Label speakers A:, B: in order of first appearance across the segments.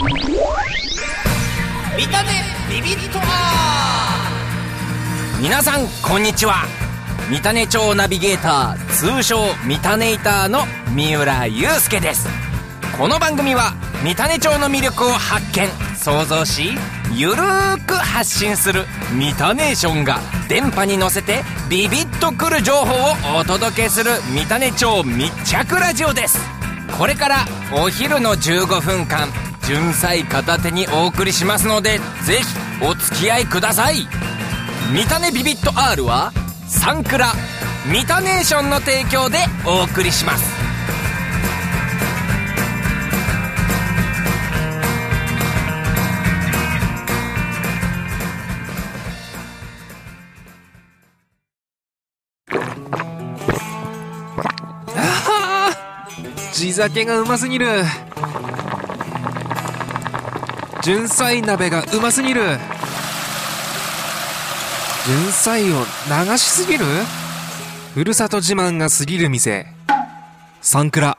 A: 見たねビビッとは皆さんこんにちは三種町ナビゲーター通称三種イターの三浦祐介です。この番組は三種町の魅力を発見。想像しゆるーく発信するミタネーションが電波に乗せてビビッとくる情報をお届けする三種町密着ラジオです。これからお昼の15分間。純菜片手にお送りしますのでぜひお付き合いください。三種ビビット R はサンクラミタネーションの提供でお送りします。
B: 地酒がうますぎる。純菜鍋がうますぎる。純菜を流しすぎる？ふるさと自慢が過ぎる店。サンクラ。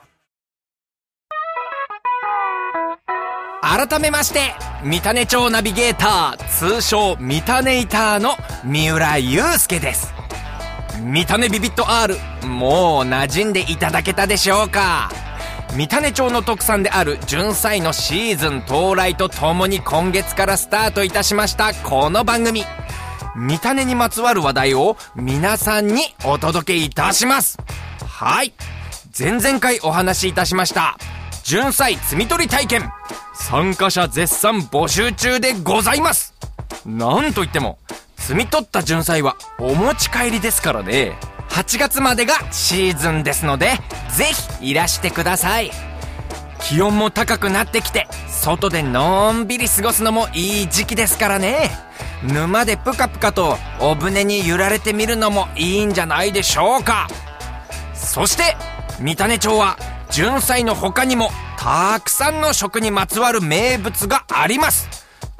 A: 改めまして三種町ナビゲーター通称三種イターの三浦祐介です。三種ビビット R もう馴染んでいただけたでしょうか？三種町の特産である純菜のシーズン到来とともに今月からスタートいたしましたこの番組。三種にまつわる話題を皆さんにお届けいたします。はい。前々回お話しいたしました純菜摘み取り体験。参加者絶賛募集中でございます。なんといっても摘み取った純菜はお持ち帰りですからね。8月までがシーズンですのでぜひいらしてください。気温も高くなってきて外でのんびり過ごすのもいい時期ですからね。沼でプカプカとお船に揺られてみるのもいいんじゃないでしょうか。そして三種町は純菜の他にもたくさんの食にまつわる名物があります。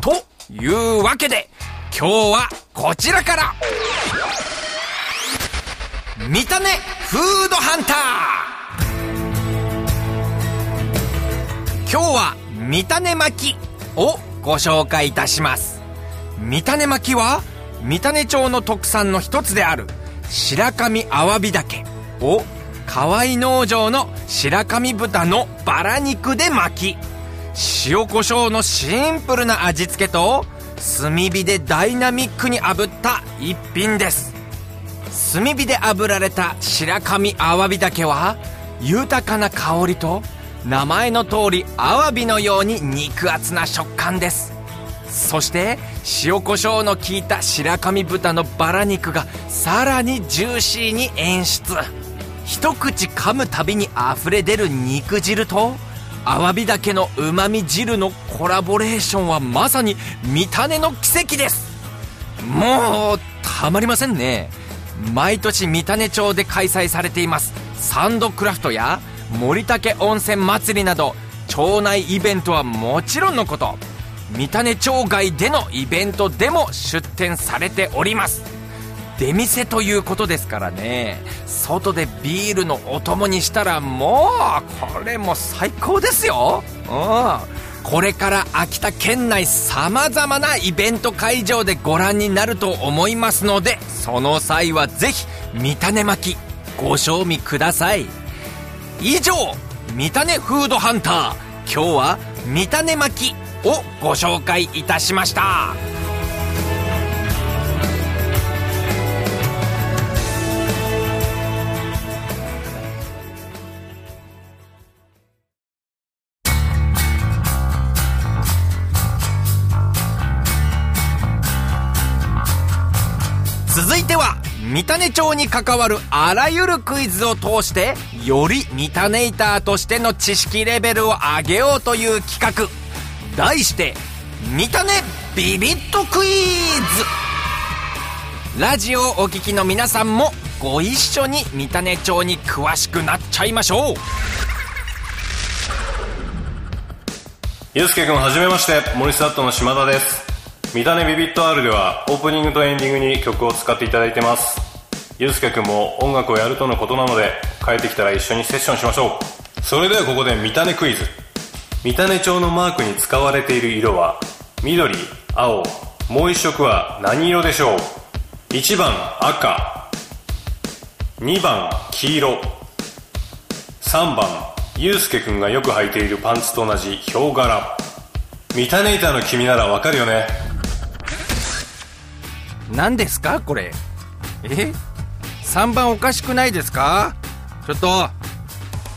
A: というわけで今日はこちらから。見たねフードハンター。今日は見たね巻きをご紹介いたします。見たね巻きは三種町の特産の一つである白神アワビ茸を河合農場の白神豚のバラ肉で巻き。塩コショウのシンプルな味付けと炭火でダイナミックに炙った一品です。炭火で炙られた白神アワビ茸は豊かな香りと名前の通りアワビのように肉厚な食感です。そして塩コショウの効いた白神豚のバラ肉がさらにジューシーに演出。一口噛むたびに溢れ出る肉汁とアワビだけのうまみ汁のコラボレーションはまさに見た目の奇跡です。もうたまりませんね。毎年三種町で開催されています。サンドクラフトや森竹温泉祭りなど町内イベントはもちろんのこと。三種町外でのイベントでも出店されております。出店ということですからね。外でビールのお供にしたらもうこれも最高ですよ。うん。これから秋田県内さまざまなイベント会場でご覧になると思いますのでその際はぜひ三種巻きご賞味ください。以上三種フードハンター。今日は三種巻きをご紹介いたしました。ては三種町に関わるあらゆるクイズを通してより三種イターとしての知識レベルを上げようという企画。題して「三種ビビッとクイズ」ラジオをお聞きの皆さんもご一緒に三種町に詳しくなっちゃいましょう。
C: ゆうすけくんはじめまして。森スタットの島田です。見たねビビット R ではオープニングとエンディングに曲を使っていただいてます。ゆうすけくんも音楽をやるとのことなので帰ってきたら一緒にセッションしましょう。それではここで見たねクイズ。三種町のマークに使われている色は緑青もう一色は何色でしょう？1番赤2番黄色3番ゆうすけくんがよく履いているパンツと同じヒョウ柄。見たネイターの君ならわかるよね。
A: 何ですか？これ。え？3番おかしくないですか？ちょっと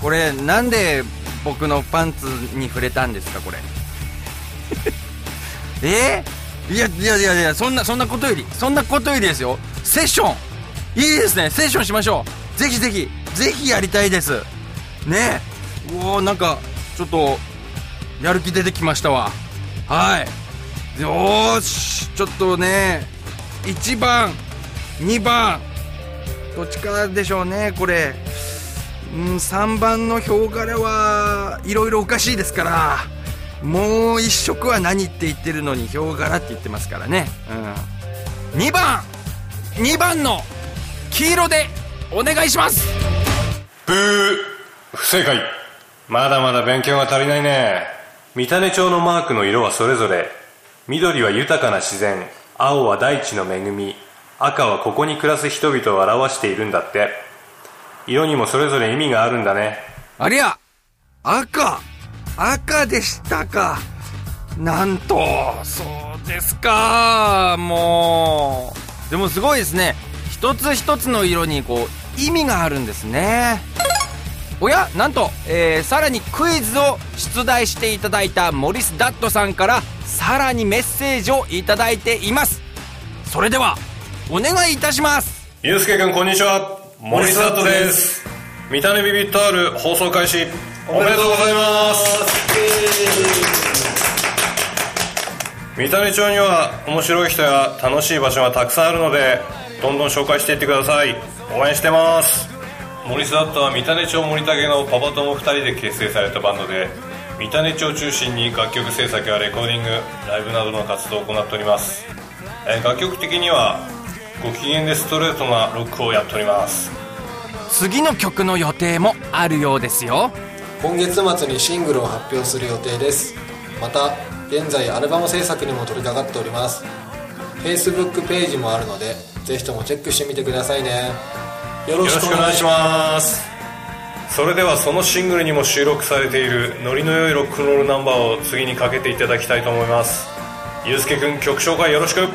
A: これなんで僕のパンツに触れたんですか？これ。え？いやいやいやいやそんなそんなことよりそんなことよりですよ。セッション。いいですね。セッションしましょう。ぜひぜひ。ぜひやりたいです。ね。えうおなんかちょっとやる気出てきましたわ。はい。よし。ちょっとね。1番2番。どっちかでしょうねこれ。うん3番のヒョウ柄はいろいろおかしいですからもう一色は何って言ってるのにヒョウ柄って言ってますからね。うん。2番2番の黄色でお願いします。
C: ブー不正解。まだまだ勉強が足りないね三種町のマークの色はそれぞれ緑は豊かな自然青は大地の恵み赤はここに暮らす人々を表しているんだって。色にもそれぞれ意味があるんだね。
A: ありゃ赤赤でしたか。なんとそうですか。もう。でもすごいですね。一つ一つの色にこう意味があるんですね。おやなんと、えーさらにクイズを出題していただいたモリス・ダットさんからさらにメッセージをいただいています。それではお願いいたします。
C: ゆうすけくんこんにちは。森スタットです。三種ビビット R 放送開始。おめでとうございます。三種町には面白い人や楽しい場所がたくさんあるのでどんどん紹介していってください。応援してます。森スダットは三種町森武のパパ友2人で結成されたバンドで三種町を中心に楽曲制作やレコーディングライブなどの活動を行っております、えー楽曲的にはご機嫌でストレートなロックをやっております。
A: 次の曲の予定もあるようですよ。
D: 今月末にシングルを発表する予定です。また現在アルバム制作にも取り掛かっております。Facebook ページもあるのでぜひともチェックしてみてくださいね。よろしくお願いし
C: ますそれではそのシングルにも収録されているノリの良いロックンロールナンバーを次にかけていただきたいと思います。ゆうすけくん曲紹介よろしく。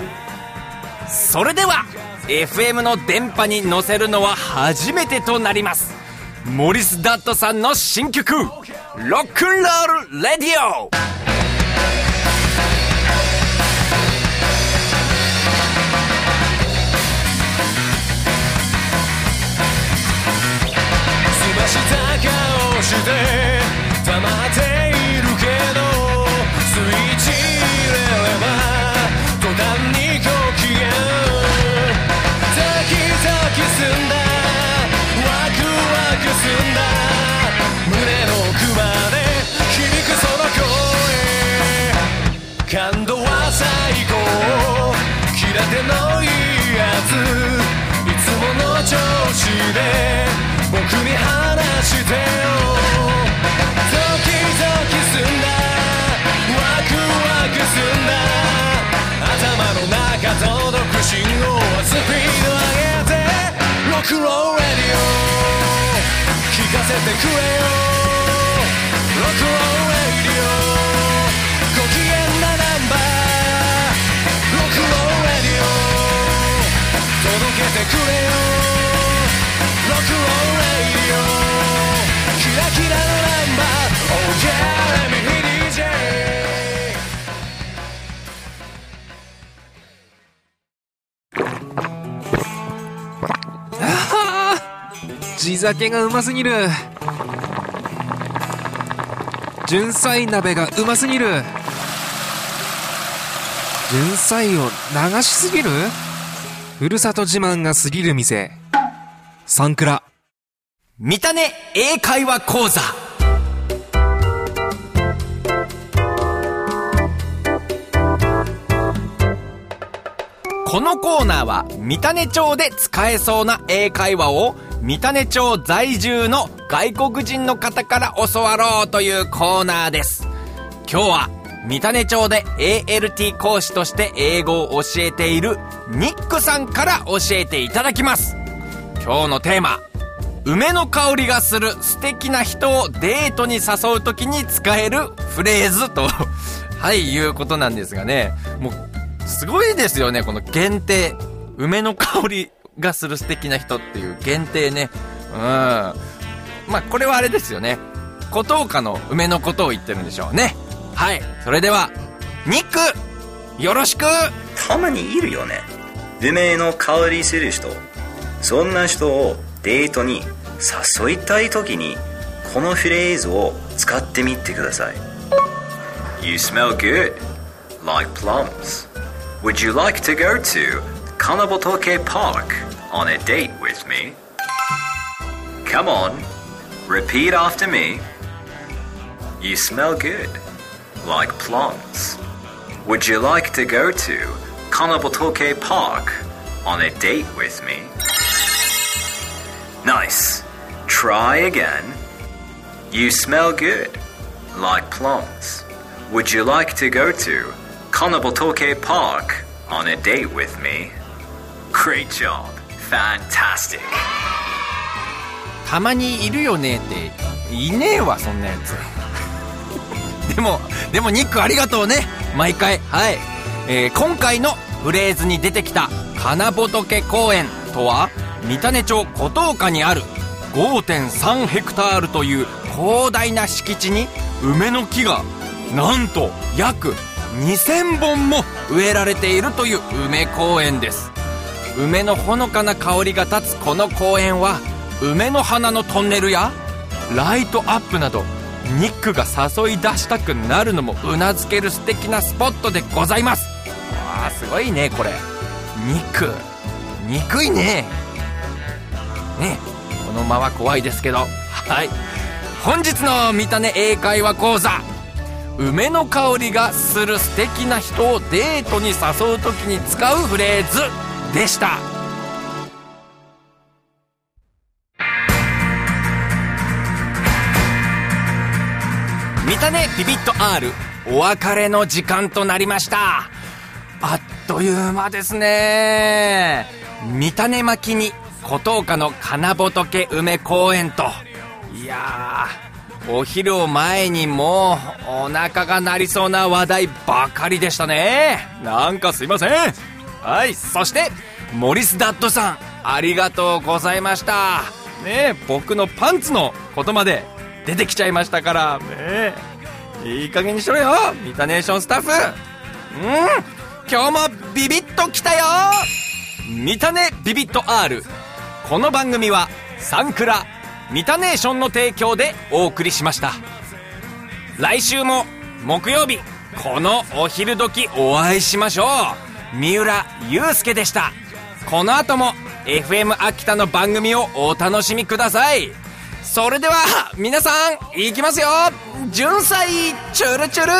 A: それでは FM の電波に乗せるのは初めてとなります。モリス・ダットさんの新曲「ロックンロール・レディオ」
E: した顔して黙っているけどスイッチ入れれば途端にかせてくれよ。 Rock on radioご機嫌なナンバー rock on radio 届けてくれよ。 Rock on radioキラキラ
B: 地酒がうますぎる。純菜鍋がうますぎる。純菜を流しすぎる？ふるさと自慢が過ぎる店。サンクラ。
A: 見たね英会話講座。このコーナーは三種町で使えそうな英会話を三種町在住の外国人の方から教わろうというコーナーです。今日は三種町で ALT 講師として英語を教えているニックさんから教えていただきます。今日のテーマ梅の香りがする素敵な人をデートに誘う時に使えるフレーズと。はいいうことなんですがねもうすごいですよねこの限定梅の香り。がする素敵な人っていう限定ね。うん。まあこれはあれですよね。古東家の梅のことを言ってるんでしょうね。はい。それではニックよろしく。
F: たまにいるよね。梅の香りする人。そんな人をデートに誘いたい時にこのフレーズを使ってみてください。You smell good. Like plums. Would you like to go to Kanabotoke Park? On a date with me? Come on repeat after me You smell good like plums Would you like to go to Kanabotoke Park on a date with me? Nice. Try again. You smell good, like plums. Would you like to go to Kanabotoke Park on a date with me? Great job. Fantastic.
A: たまにいるよねって。いねえわそんなやつ。でもでもニックありがとうね。毎回。はい、えー今回のフレーズに出てきた金仏公園とは三種町古東家にある5.3ヘクタールという広大な敷地に梅の木がなんと約2000本も植えられているという梅公園です。梅のほのかな香りが立つこの公園は梅の花のトンネルやライトアップなどニックが誘い出したくなるのもうなずける素敵なスポットでございます。わあすごいねこれ。ニック憎いね。ね。この間は怖いですけど。はい。本日の見たね英会話講座。梅の香りがする素敵な人をデートに誘う時に使うフレーズ。でした。見たねビビッと R お別れの時間となりました。あっという間ですね。見たね巻きに古東家の金仏梅公園と。いやーお昼を前にもうお腹が鳴りそうな話題ばかりでしたね。なんかすいません。はいそしてモリス・ダッドさんありがとうございました。ね僕のパンツのことまで出てきちゃいましたから。ねいい加減にしろよミタネーションスタッフ。うん今日もビビッときたよ。ミタネビビッと R この番組はサンクラミタネーションの提供でお送りしました。来週も木曜日このお昼時お会いしましょう。三浦祐介でした。この後も FM 秋田の番組をお楽しみください。それでは皆さんいきますよ。純菜チュルチュル。